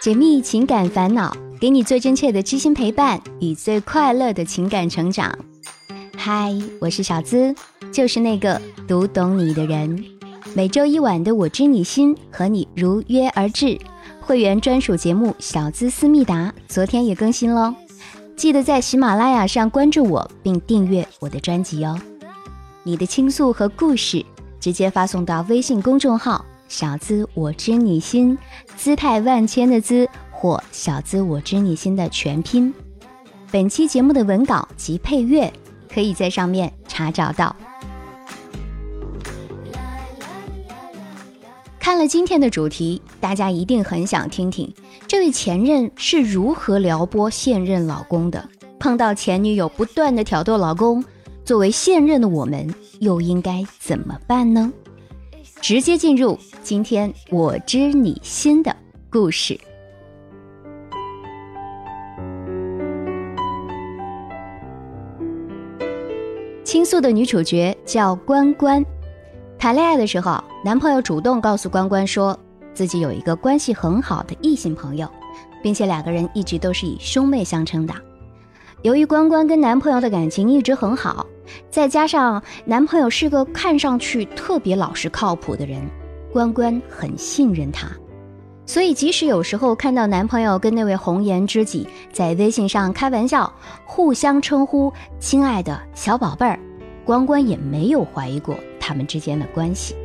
解密情感烦恼，给你最真切的知心陪伴与最快乐的情感成长。嗨，我是小资，就是那个读懂你的人。每周一晚的《我知你心》和你如约而至。会员专属节目《小资思密达》昨天也更新喽，记得在喜马拉雅上关注我并订阅我的专辑哦。你的倾诉和故事，直接发送到微信公众号。小资我知你心，姿态万千的姿或小资我知你心的全拼。本期节目的文稿及配乐可以在上面查找到。看了今天的主题，大家一定很想听听这位前任是如何撩拨现任老公的。碰到前女友不断的挑逗老公，作为现任的我们又应该怎么办呢？直接进入今天我知你心的故事。倾诉的女主角叫关关。谈恋爱的时候，男朋友主动告诉关关，说自己有一个关系很好的异性朋友，并且两个人一直都是以兄妹相称的。由于关关跟男朋友的感情一直很好。再加上男朋友是个看上去特别老实靠谱的人，关关很信任他，所以即使有时候看到男朋友跟那位红颜知己在微信上开玩笑，互相称呼“亲爱的小宝贝儿”，关关也没有怀疑过他们之间的关系。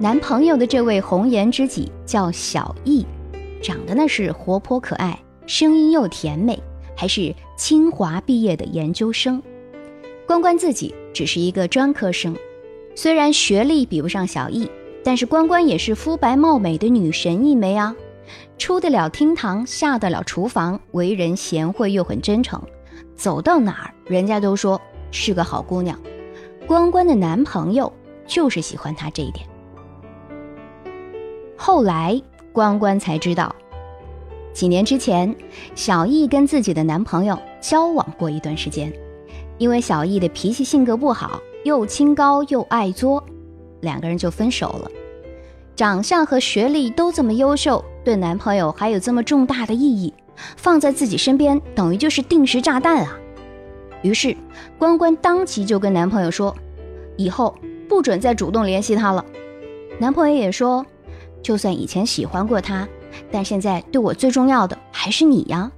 男朋友的这位红颜知己叫小易，长得那是活泼可爱，声音又甜美。还是清华毕业的研究生，关关自己只是一个专科生，虽然学历比不上小易，但是关关也是肤白貌美的女神一枚啊，出得了厅堂，下得了厨房，为人贤惠又很真诚，走到哪儿人家都说是个好姑娘。关关的男朋友就是喜欢她这一点。后来关关才知道。几年之前，小易跟自己的男朋友交往过一段时间，因为小易的脾气性格不好，又清高又爱作，两个人就分手了。长相和学历都这么优秀，对男朋友还有这么重大的意义，放在自己身边等于就是定时炸弹啊！于是关关当即就跟男朋友说，以后不准再主动联系他了。男朋友也说，就算以前喜欢过他。但现在对我最重要的还是你呀，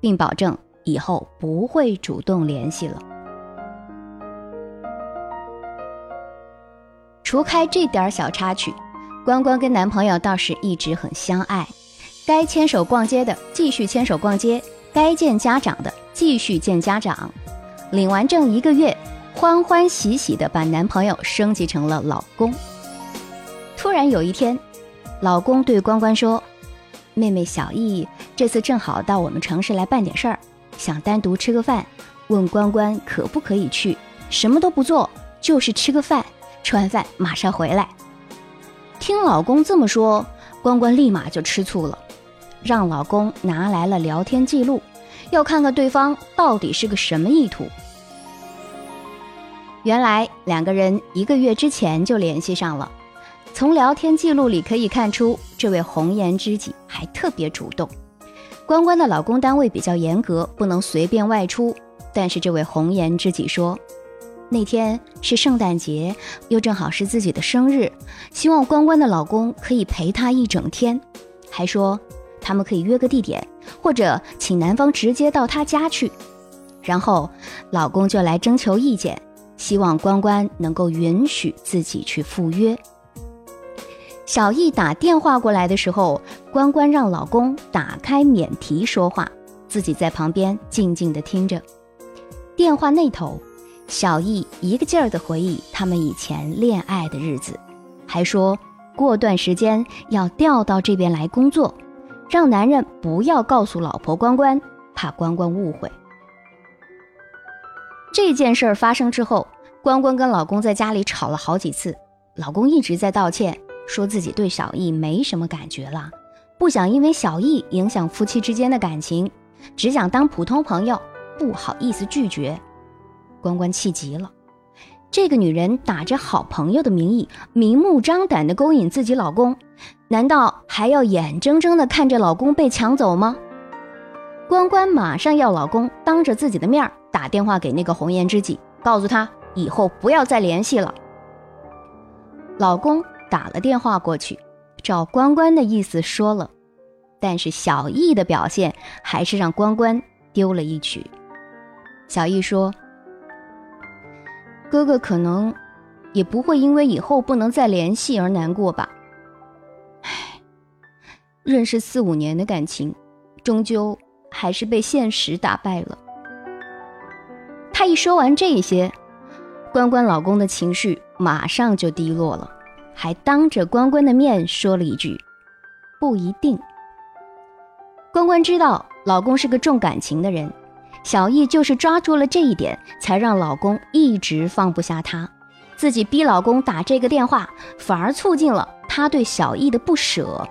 并保证以后不会主动联系了。除开这点小插曲，关关跟男朋友倒是一直很相爱，该牵手逛街的继续牵手逛街，该见家长的继续见家长。领完证一个月，欢欢喜喜的把男朋友升级成了老公。突然有一天，老公对关关说。妹妹小易这次正好到我们城市来办点事儿，想单独吃个饭，问关关可不可以去？什么都不做，就是吃个饭，吃完饭马上回来。听老公这么说，关关立马就吃醋了，让老公拿来了聊天记录，要看看对方到底是个什么意图。原来两个人一个月之前就联系上了。从聊天记录里可以看出，这位红颜知己还特别主动。关关的老公单位比较严格，不能随便外出。但是这位红颜知己说，那天是圣诞节，又正好是自己的生日，希望关关的老公可以陪她一整天，还说他们可以约个地点，或者请男方直接到他家去。然后老公就来征求意见，希望关关能够允许自己去赴约。小易打电话过来的时候，关关让老公打开免提说话，自己在旁边静静的听着。电话那头，小易一个劲儿的回忆他们以前恋爱的日子，还说过段时间要调到这边来工作，让男人不要告诉老婆关关，怕关关误会。这件事儿发生之后，关关跟老公在家里吵了好几次，老公一直在道歉。说自己对小易没什么感觉了，不想因为小易影响夫妻之间的感情，只想当普通朋友，不好意思拒绝。关关气急了，这个女人打着好朋友的名义，明目张胆地勾引自己老公，难道还要眼睁睁地看着老公被抢走吗？关关马上要老公当着自己的面打电话给那个红颜知己，告诉他以后不要再联系了。老公打了电话过去，照关关的意思说了，但是小易的表现还是让关关丢了一局。小易说：“哥哥可能也不会因为以后不能再联系而难过吧？唉，认识四五年的感情，终究还是被现实打败了。”他一说完这些，关关老公的情绪马上就低落了，还当着关关的面说了一句：“不一定。”关关知道老公是个重感情的人。小易就是抓住了这一点，才让老公一直放不下她，自己逼老公打这个电话，反而促进了他对小易的不舍。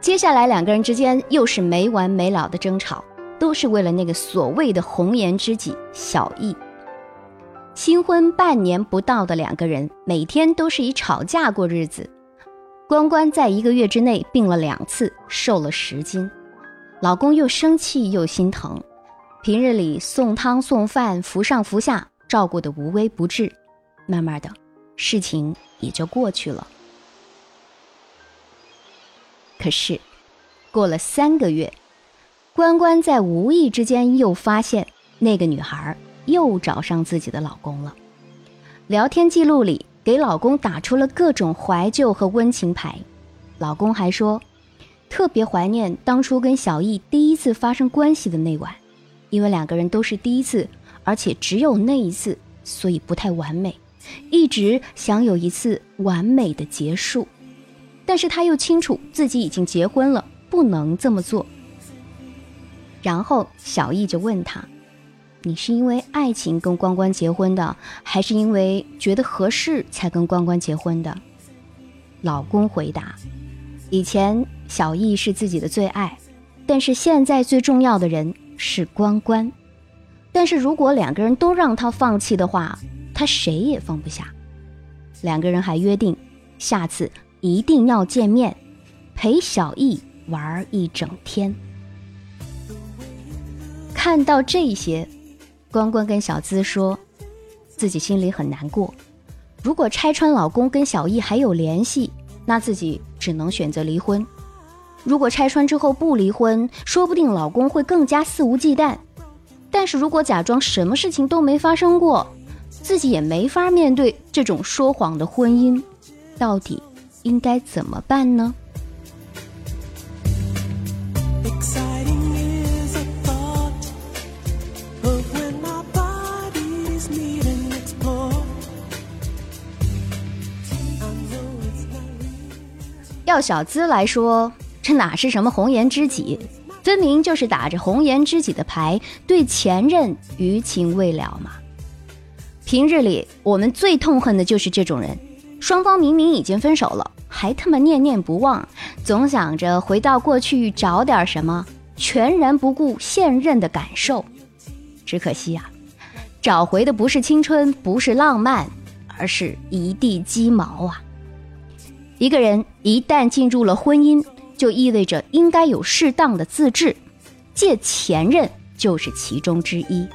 接下来两个人之间又是没完没了的争吵，都是为了那个所谓的红颜知己小易。新婚半年不到的两个人，每天都是以吵架过日子。关关在一个月之内病了两次，瘦了十斤。老公又生气又心疼，平日里送汤送饭、扶上扶下，照顾的无微不至。慢慢的，事情也就过去了。可是，过了三个月，关关在无意之间又发现那个女孩又找上自己的老公了。聊天记录里给老公打出了各种怀旧和温情牌，老公还说。特别怀念当初跟小易第一次发生关系的那晚，因为两个人都是第一次，而且只有那一次，所以不太完美，一直想有一次完美的结束。但是他又清楚自己已经结婚了，不能这么做。然后小易就问他：“你是因为爱情跟关关结婚的，还是因为觉得合适才跟关关结婚的？”老公回答：“以前。”小易是自己的最爱，但是现在最重要的人是关关。但是如果两个人都让他放弃的话，他谁也放不下。两个人还约定，下次一定要见面，陪小易玩一整天。看到这些，关关跟小资说，自己心里很难过。如果拆穿老公跟小易还有联系，那自己只能选择离婚。如果拆穿之后不离婚，说不定老公会更加肆无忌惮；但是如果假装什么事情都没发生过，自己也没法面对这种说谎的婚姻，到底应该怎么办呢？小资来说。这哪是什么红颜知己，分明就是打着红颜知己的牌，对前任余情未了嘛！平日里我们最痛恨的就是这种人，双方明明已经分手了，还他妈念念不忘，总想着回到过去找点什么，全然不顾现任的感受。只可惜啊，找回的不是青春，不是浪漫，而是一地鸡毛啊！一个人一旦进入了婚姻，就意味着应该有适当的自制，借前任就是其中之一。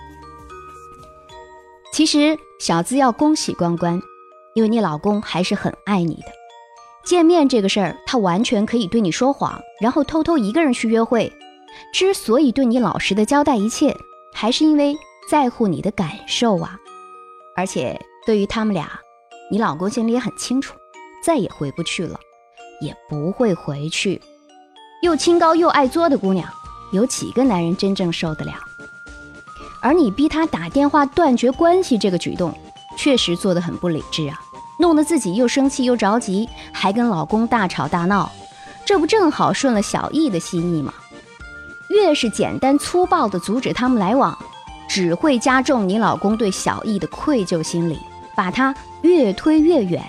其实小资要恭喜关关，因为你老公还是很爱你的。见面这个事儿，他完全可以对你说谎，然后偷偷一个人去约会。之所以对你老实的交代一切，还是因为在乎你的感受啊。而且对于他们俩，你老公心里也很清楚，再也回不去了，也不会回去。又清高又爱作的姑娘，有几个男人真正受得了？而你逼他打电话断绝关系这个举动，确实做得很不理智啊！弄得自己又生气又着急，还跟老公大吵大闹，这不正好顺了小易的心意吗？越是简单粗暴地阻止他们来往，只会加重你老公对小易的愧疚心理，把他越推越远。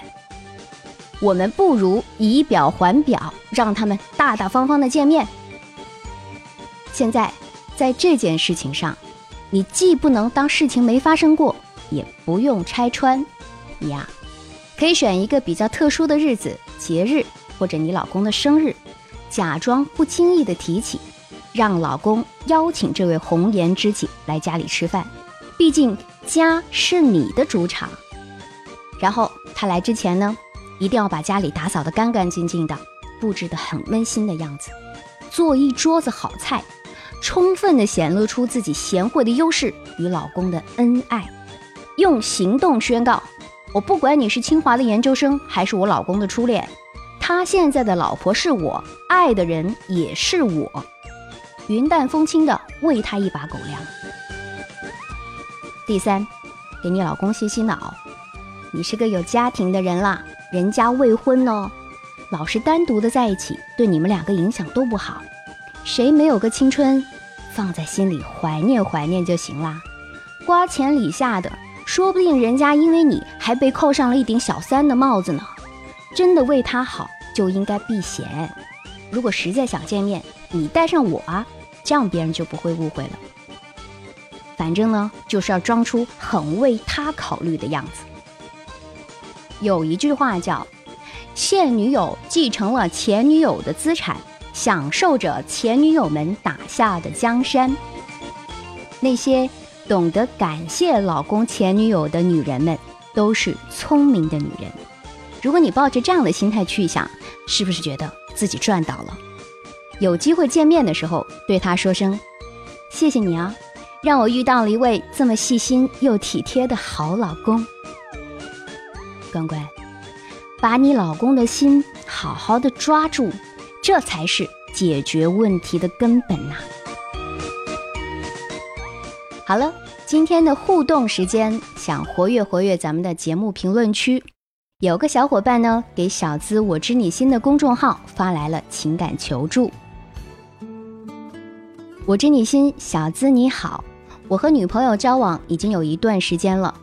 我们不如以表还表，让他们大大方方的见面。现在，在这件事情上，你既不能当事情没发生过，也不用拆穿。你呀，可以选一个比较特殊的日子、节日，或者你老公的生日，假装不经意的提起，让老公邀请这位红颜知己来家里吃饭。毕竟家是你的主场。然后他来之前呢，一定要把家里打扫得干干净净的，布置得很温馨的样子，做一桌子好菜，充分的显露出自己贤惠的优势与老公的恩爱，用行动宣告：我不管你是清华的研究生，还是我老公的初恋，他现在的老婆是我爱的人，也是我。云淡风轻的喂他一把狗粮。第三，给你老公洗洗脑。你是个有家庭的人啦，人家未婚哦，老是单独的在一起，对你们两个影响都不好。谁没有个青春，放在心里怀念怀念就行啦。瓜田李下的，说不定人家因为你还被扣上了一顶小三的帽子呢。真的为他好，就应该避嫌。如果实在想见面，你带上我啊，这样别人就不会误会了。反正呢，就是要装出很为他考虑的样子。有一句话叫：“现女友继承了前女友的资产，享受着前女友们打下的江山。”那些懂得感谢老公前女友的女人们，都是聪明的女人。如果你抱着这样的心态去想，是不是觉得自己赚到了？有机会见面的时候，对他说声：“谢谢你啊，让我遇到了一位这么细心又体贴的好老公。”乖乖，把你老公的心好好的抓住，这才是解决问题的根本呐。好了，今天的互动时间，想活跃活跃咱们的节目评论区，有个小伙伴呢给小资我知你心的公众号发来了情感求助。我知你心，小资你好，我和女朋友交往已经有一段时间了。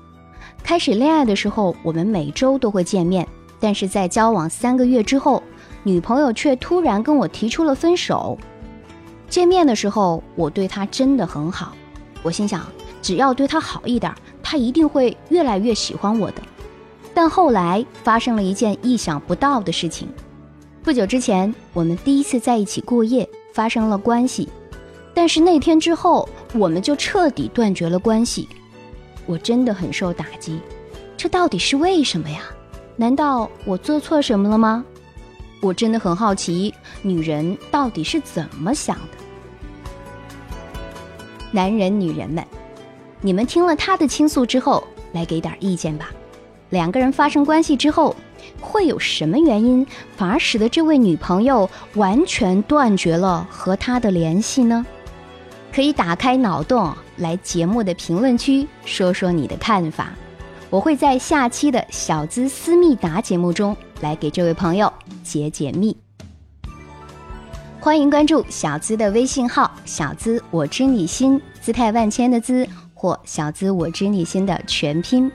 开始恋爱的时候，我们每周都会见面，但是在交往三个月之后，女朋友却突然跟我提出了分手。见面的时候，我对她真的很好，我心想，只要对她好一点，她一定会越来越喜欢我的。但后来发生了一件意想不到的事情，不久之前，我们第一次在一起过夜，发生了关系，但是那天之后，我们就彻底断绝了关系。我真的很受打击，这到底是为什么呀？难道我做错什么了吗？我真的很好奇，女人到底是怎么想的？男人、女人们，你们听了他的倾诉之后，来给点意见吧。两个人发生关系之后，会有什么原因反而使得这位女朋友完全断绝了和他的联系呢？可以打开脑洞。来节目的评论区说说你的看法，我会在下期的小资思密达节目中来给这位朋友解解密。欢迎关注小资的微信号“小资我知你心”，姿态万千的“资”或“小资我知你心”的全拼。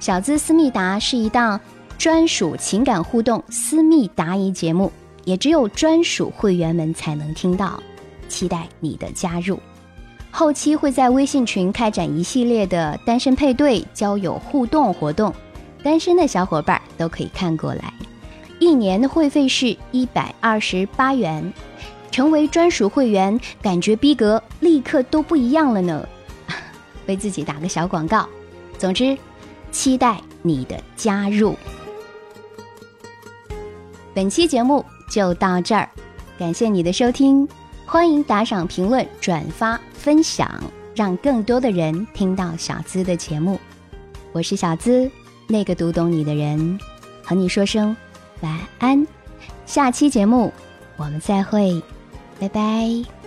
小资思密达是一档专属情感互动私密答疑节目，也只有专属会员们才能听到，期待你的加入。后期会在微信群开展一系列的单身配对、交友互动活动，单身的小伙伴都可以看过来。一年的会费是一百二十八元，成为专属会员，感觉逼格立刻都不一样了呢。为自己打个小广告，总之，期待你的加入。本期节目就到这儿，感谢你的收听。欢迎打赏、评论、转发、分享，让更多的人听到小资的节目。我是小资，那个读懂你的人，和你说声晚安。下期节目我们再会，拜拜。